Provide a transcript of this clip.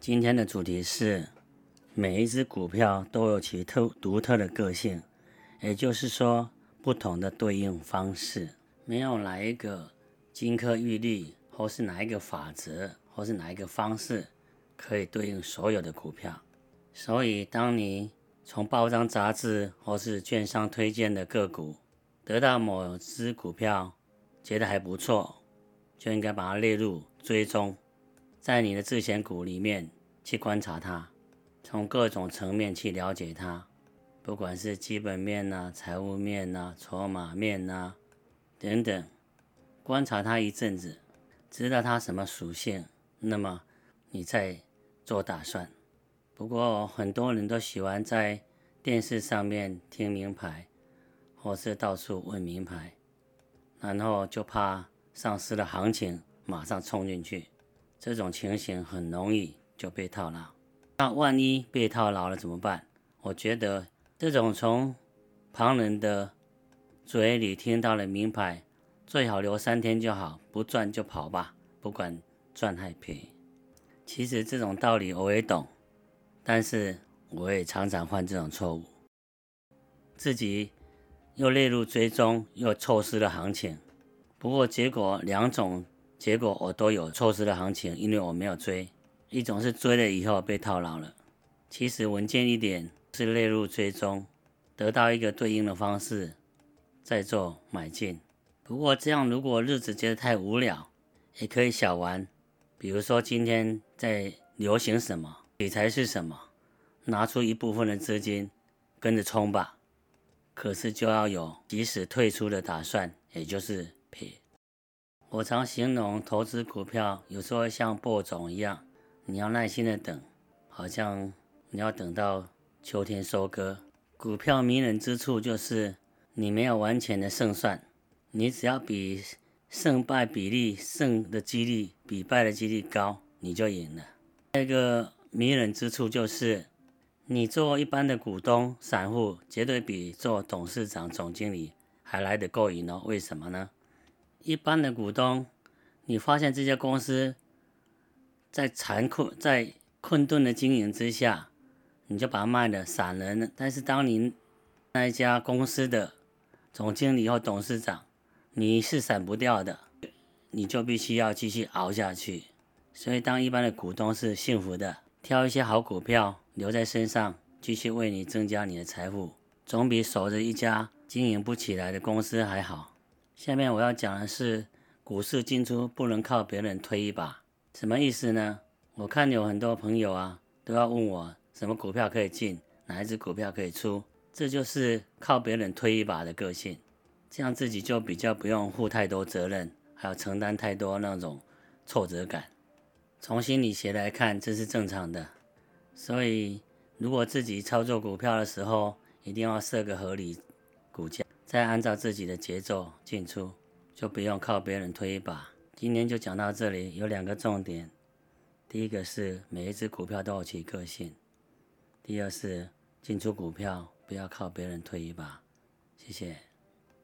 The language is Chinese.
今天的主题是每一只股票都有其特独特的个性，也就是说不同的对应方式，没有哪一个金科玉律，或是哪一个法则，或是哪一个方式可以对应所有的股票。所以，当你从报章杂志或是券商推荐的个股得到某只股票，觉得还不错，就应该把它列入追踪，在你的自选股里面去观察它，从各种层面去了解它，不管是基本面呐、财务面呐、筹码面呐等等，观察它一阵子，知道它什么属性，那么你再做打算。不过很多人都喜欢在电视上面听名牌，或是到处问名牌，然后就怕丧失了行情，马上冲进去，这种情形很容易就被套牢。那万一被套牢了怎么办？我觉得这种从旁人的嘴里听到了名牌，最好留三天就好，不赚就跑吧，不管赚还赔。其实这种道理我也懂。但是我也常常犯这种错误，自己又列入追踪，又错失了行情。不过结果两种结果我都有错失的行情，因为我没有追。一种是追了以后被套牢了，其实稳健一点是列入追踪，得到一个对应的方式再做买进。不过这样如果日子觉得太无聊，也可以小玩，比如说今天在流行什么。理财是什么？拿出一部分的资金，跟着冲吧。可是就要有及时退出的打算，也就是赔。我常形容投资股票，有时候像播种一样，你要耐心的等，好像你要等到秋天收割。股票迷人之处就是你没有完全的胜算，你只要比胜败比例胜的几率比败的几率高，你就赢了。那个。迷人之处就是，你做一般的股东、散户，绝对比做董事长、总经理还来得够瘾哦。为什么呢？一般的股东，你发现这家公司在残酷、在困顿的经营之下，你就把它卖了，散人了。但是当您那一家公司的总经理或董事长，你是散不掉的，你就必须要继续熬下去。所以，当一般的股东是幸福的。挑一些好股票留在身上，继续为你增加你的财富，总比守着一家经营不起来的公司还好。下面我要讲的是，股市进出不能靠别人推一把，什么意思呢？我看有很多朋友啊，都要问我什么股票可以进，哪一只股票可以出，这就是靠别人推一把的个性，这样自己就比较不用负太多责任，还要承担太多那种挫折感。从心理学来看，这是正常的。所以，如果自己操作股票的时候，一定要设个合理股价，再按照自己的节奏进出，就不用靠别人推一把。今天就讲到这里，有两个重点：第一个是每一只股票都有其个性；第二是进出股票不要靠别人推一把。谢谢。